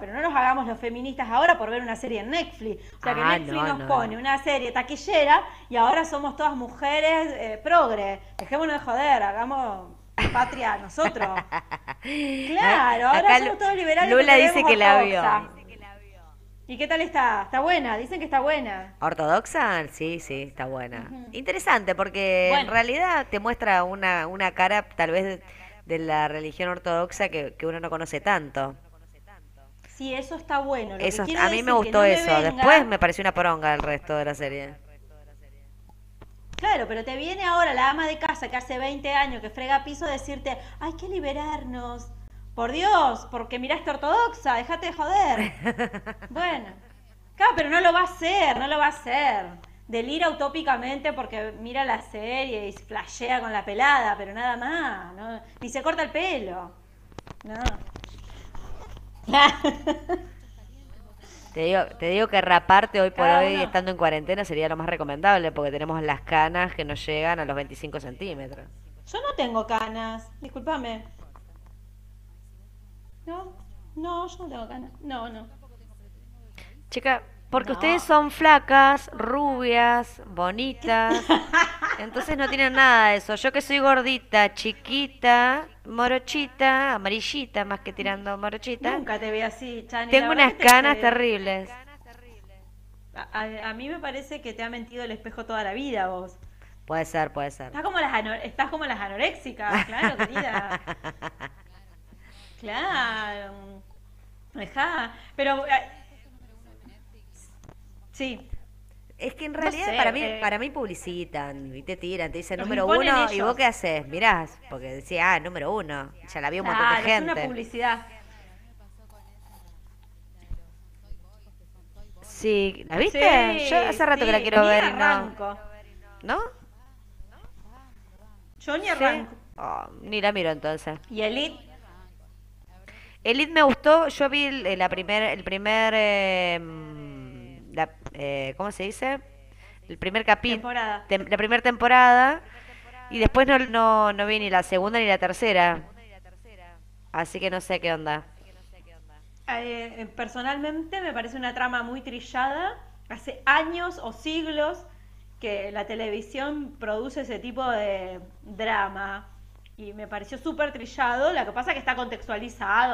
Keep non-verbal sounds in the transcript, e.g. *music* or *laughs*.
pero no nos hagamos los feministas ahora por ver una serie en Netflix. O sea, que Ah, Netflix no, nos no, pone no. una serie taquillera y ahora somos todas mujeres eh, progre. Dejémonos de joder, hagamos patria nosotros. *laughs* Claro, ahora somos todos liberales. Lula dice que la vio. ortodoxa. ¿Y qué tal está? Está buena, dicen que está buena. ¿Ortodoxa? Sí, sí, está buena. Interesante porque en realidad te muestra una, una cara tal vez de, de la religión ortodoxa que, que uno no conoce tanto. Sí, eso está bueno. Lo que Eso, quiero a mí me que gustó no eso. venga- Después me pareció una poronga el resto de la serie. Claro, pero te viene ahora la ama de casa que hace 20 años que frega piso a decirte, hay que liberarnos. Por Dios, porque miraste ortodoxa, déjate de joder. *laughs* Bueno, claro, pero no lo va a hacer, no lo va a hacer. Delira utópicamente porque mira la serie y flashea con la pelada, pero nada más, ¿no? Ni se corta el pelo. No. *laughs* Te digo, te digo que raparte hoy por Cada hoy, uno. estando en cuarentena, sería lo más recomendable porque tenemos las canas que nos llegan a los 25 centímetros. Yo no tengo canas, discúlpame. No, no, yo no tengo canas. No, no. Chica, porque No. ustedes son flacas, rubias, bonitas. *laughs* Entonces no tienen nada de eso. Yo que soy gordita, chiquita, morochita, amarillita, más que tirando morochita. Nunca te vi así, Chani. Tengo unas canas te- terribles. A, a- a mí me parece que te ha mentido el espejo toda la vida vos. Puede ser, puede ser. Estás como las, ano- estás como las anoréxicas, claro, *laughs* querida. Claro. Dejá. Pero... eh, Sí. Es que en No realidad sé, para mí, eh, para mí publicitan y te tiran, te dicen número uno y ellos. vos qué haces, mirás, porque decía, ah, número uno, ya la vio un montón de es una gente. publicidad. Sí, ¿la viste? Sí, Yo hace rato que la sí, quiero ver y no. arranco. ¿No? Yo ni Sí. arranco. Oh, ni la miro entonces. Y Elite, Elite me gustó, yo vi el, la primer, el primer, eh, eh, ¿cómo se dice? El primer capítulo, la primera temporada, y después no, no, no vi ni la segunda ni la tercera, así que no sé qué onda. Eh, personalmente me parece una trama muy trillada. Hace años o siglos que la televisión produce ese tipo de drama y me pareció súper trillado. Lo que pasa es que está contextualizado.